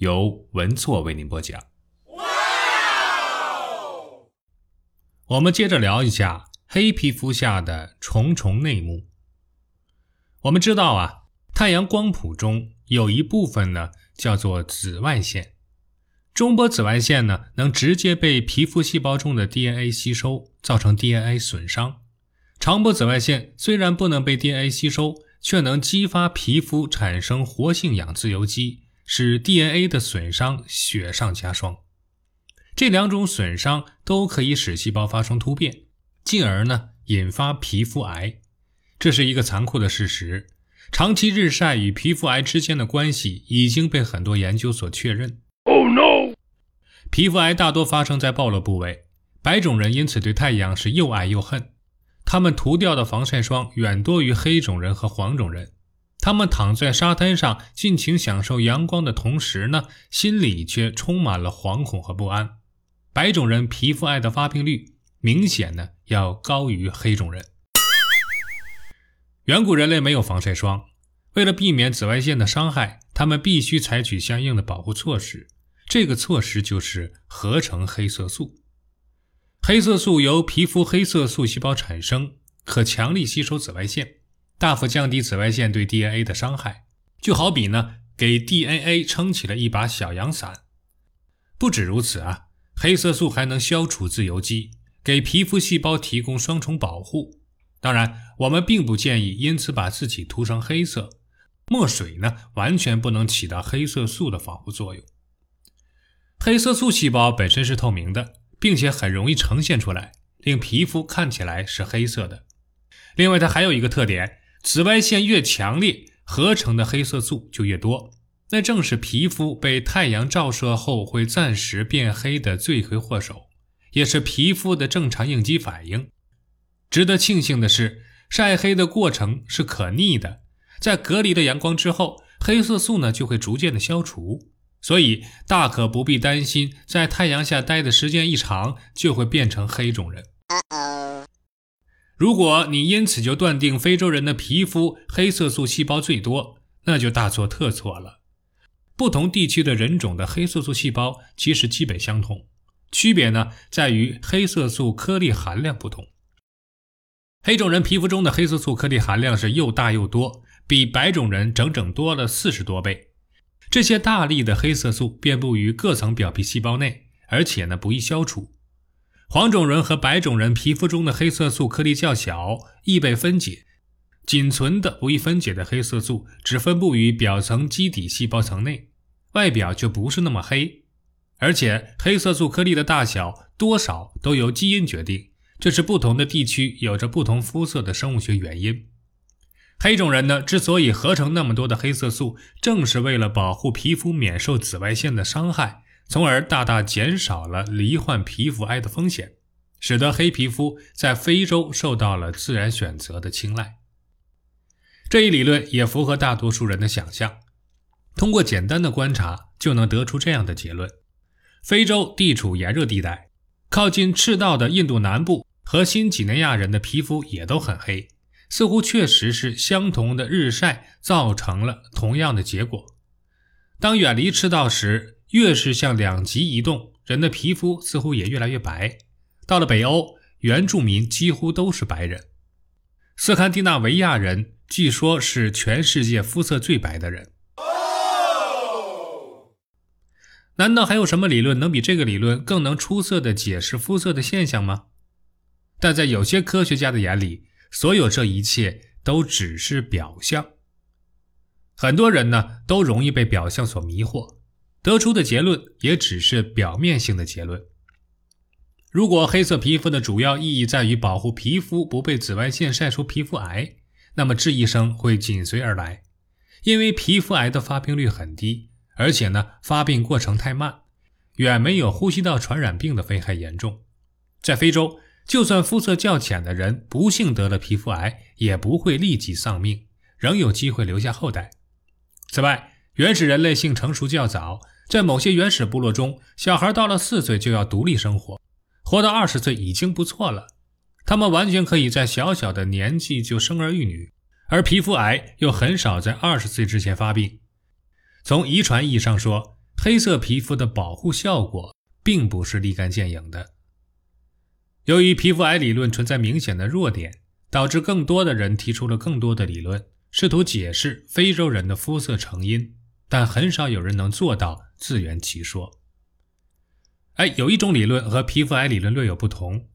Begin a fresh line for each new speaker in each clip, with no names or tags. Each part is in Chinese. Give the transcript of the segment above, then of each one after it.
由文措为您播讲。我们接着聊一下黑皮肤下的重重内幕。我们知道啊，太阳光谱中有一部分呢叫做紫外线，中波紫外线呢能直接被皮肤细胞中的 DNA 吸收，造成 DNA 损伤；长波紫外线虽然不能被 DNA 吸收，却能激发皮肤产生活性氧自由基。使 DNA 的损伤雪上加霜，这两种损伤都可以使细胞发生突变，进而呢引发皮肤癌。这是一个残酷的事实。长期日晒与皮肤癌之间的关系已经被很多研究所确认。Oh no！皮肤癌大多发生在暴露部位，白种人因此对太阳是又爱又恨。他们涂掉的防晒霜远多于黑种人和黄种人。他们躺在沙滩上尽情享受阳光的同时呢，心里却充满了惶恐和不安。白种人皮肤癌的发病率明显呢要高于黑种人。远古人类没有防晒霜，为了避免紫外线的伤害，他们必须采取相应的保护措施。这个措施就是合成黑色素。黑色素由皮肤黑色素细胞产生，可强力吸收紫外线。大幅降低紫外线对 DNA 的伤害，就好比呢给 DNA 撑起了一把小阳伞。不止如此啊，黑色素还能消除自由基，给皮肤细胞提供双重保护。当然，我们并不建议因此把自己涂成黑色。墨水呢，完全不能起到黑色素的防护作用。黑色素细胞本身是透明的，并且很容易呈现出来，令皮肤看起来是黑色的。另外，它还有一个特点。紫外线越强烈，合成的黑色素就越多。那正是皮肤被太阳照射后会暂时变黑的罪魁祸首，也是皮肤的正常应激反应。值得庆幸的是，晒黑的过程是可逆的，在隔离了阳光之后，黑色素呢就会逐渐的消除。所以大可不必担心，在太阳下待的时间一长就会变成黑种人。如果你因此就断定非洲人的皮肤黑色素细胞最多，那就大错特错了。不同地区的人种的黑色素细胞其实基本相同，区别呢在于黑色素颗粒含量不同。黑种人皮肤中的黑色素颗粒含量是又大又多，比白种人整整多了四十多倍。这些大粒的黑色素遍布于各层表皮细胞内，而且呢不易消除。黄种人和白种人皮肤中的黑色素颗粒较小，易被分解。仅存的不易分解的黑色素只分布于表层基底细胞层内，外表就不是那么黑。而且黑色素颗粒的大小多少都由基因决定，这是不同的地区有着不同肤色的生物学原因。黑种人呢，之所以合成那么多的黑色素，正是为了保护皮肤免受紫外线的伤害。从而大大减少了罹患皮肤癌的风险，使得黑皮肤在非洲受到了自然选择的青睐。这一理论也符合大多数人的想象。通过简单的观察，就能得出这样的结论：非洲地处炎热地带，靠近赤道的印度南部和新几内亚人的皮肤也都很黑，似乎确实是相同的日晒造成了同样的结果。当远离赤道时，越是向两极移动，人的皮肤似乎也越来越白。到了北欧，原住民几乎都是白人。斯堪的纳维亚人据说是全世界肤色最白的人。难道还有什么理论能比这个理论更能出色的解释肤色的现象吗？但在有些科学家的眼里，所有这一切都只是表象。很多人呢，都容易被表象所迷惑。得出的结论也只是表面性的结论。如果黑色皮肤的主要意义在于保护皮肤不被紫外线晒出皮肤癌，那么质疑声会紧随而来，因为皮肤癌的发病率很低，而且呢，发病过程太慢，远没有呼吸道传染病的危害严重。在非洲，就算肤色较浅的人不幸得了皮肤癌，也不会立即丧命，仍有机会留下后代。此外，原始人类性成熟较早，在某些原始部落中，小孩到了四岁就要独立生活，活到二十岁已经不错了。他们完全可以在小小的年纪就生儿育女，而皮肤癌又很少在二十岁之前发病。从遗传意义上说，黑色皮肤的保护效果并不是立竿见影的。由于皮肤癌理论存在明显的弱点，导致更多的人提出了更多的理论，试图解释非洲人的肤色成因，但很少有人能做到自圆其说。哎，有一种理论和皮肤癌理论略有不同，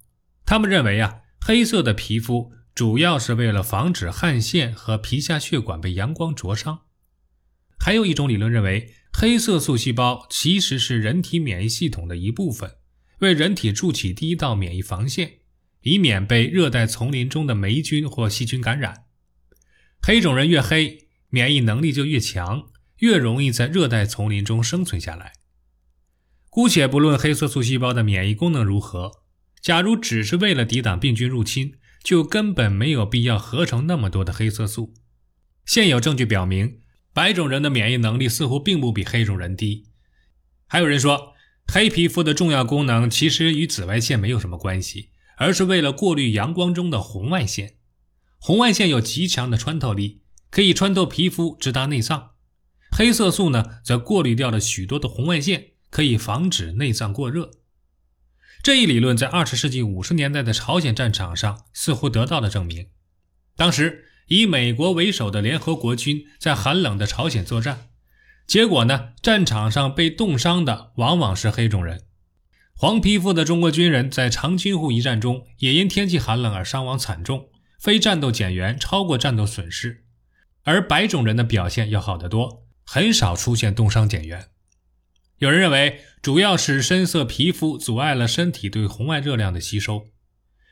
他们认为啊，黑色的皮肤主要是为了防止汗腺和皮下血管被阳光灼伤。还有一种理论认为，黑色素细胞其实是人体免疫系统的一部分。为人体筑起第一道免疫防线，以免被热带丛林中的霉菌或细菌感染。黑种人越黑，免疫能力就越强，越容易在热带丛林中生存下来。姑且不论黑色素细胞的免疫功能如何，假如只是为了抵挡病菌入侵，就根本没有必要合成那么多的黑色素。现有证据表明，白种人的免疫能力似乎并不比黑种人低。还有人说。黑皮肤的重要功能其实与紫外线没有什么关系，而是为了过滤阳光中的红外线。红外线有极强的穿透力，可以穿透皮肤直达内脏。黑色素呢，则过滤掉了许多的红外线，可以防止内脏过热。这一理论在二十世纪五十年代的朝鲜战场上似乎得到了证明。当时以美国为首的联合国军在寒冷的朝鲜作战。结果呢？战场上被冻伤的往往是黑种人。黄皮肤的中国军人在长津湖一战中也因天气寒冷而伤亡惨重，非战斗减员超过战斗损失。而白种人的表现要好得多，很少出现冻伤减员。有人认为，主要是深色皮肤阻碍了身体对红外热量的吸收。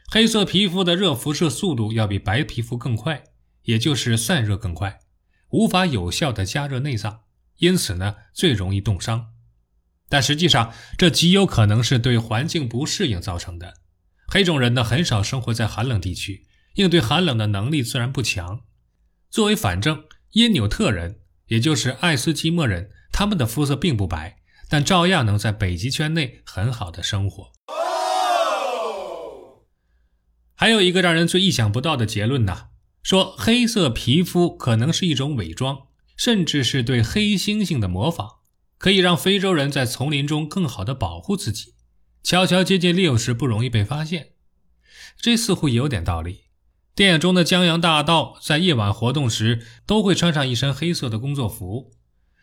黑色皮肤的热辐射速度要比白皮肤更快，也就是散热更快，无法有效的加热内脏。因此呢，最容易冻伤，但实际上这极有可能是对环境不适应造成的。黑种人呢，很少生活在寒冷地区，应对寒冷的能力自然不强。作为反证，因纽特人，也就是爱斯基摩人，他们的肤色并不白，但照样能在北极圈内很好的生活。还有一个让人最意想不到的结论呢，说黑色皮肤可能是一种伪装。甚至是对黑猩猩的模仿，可以让非洲人在丛林中更好的保护自己，悄悄接近猎物时不容易被发现。这似乎有点道理。电影中的江洋大盗在夜晚活动时都会穿上一身黑色的工作服，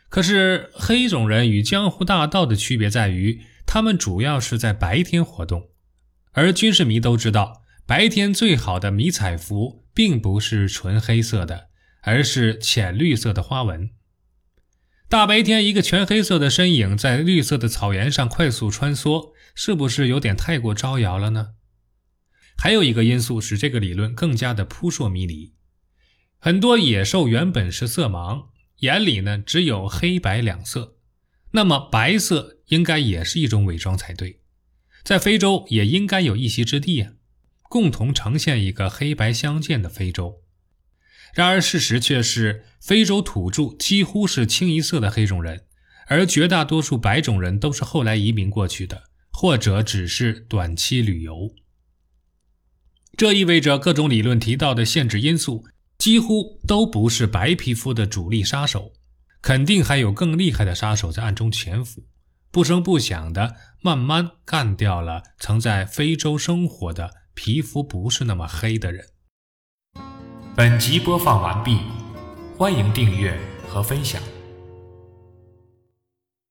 可是黑种人与江湖大盗的区别在于，他们主要是在白天活动，而军事迷都知道，白天最好的迷彩服并不是纯黑色的。而是浅绿色的花纹。大白天，一个全黑色的身影在绿色的草原上快速穿梭，是不是有点太过招摇了呢？还有一个因素使这个理论更加的扑朔迷离。很多野兽原本是色盲，眼里呢只有黑白两色，那么白色应该也是一种伪装才对。在非洲也应该有一席之地啊，共同呈现一个黑白相间的非洲。然而，事实却是，非洲土著几乎是清一色的黑种人，而绝大多数白种人都是后来移民过去的，或者只是短期旅游。这意味着各种理论提到的限制因素几乎都不是白皮肤的主力杀手，肯定还有更厉害的杀手在暗中潜伏，不声不响的慢慢干掉了曾在非洲生活的皮肤不是那么黑的人。本集播放完毕，欢迎订阅和分享。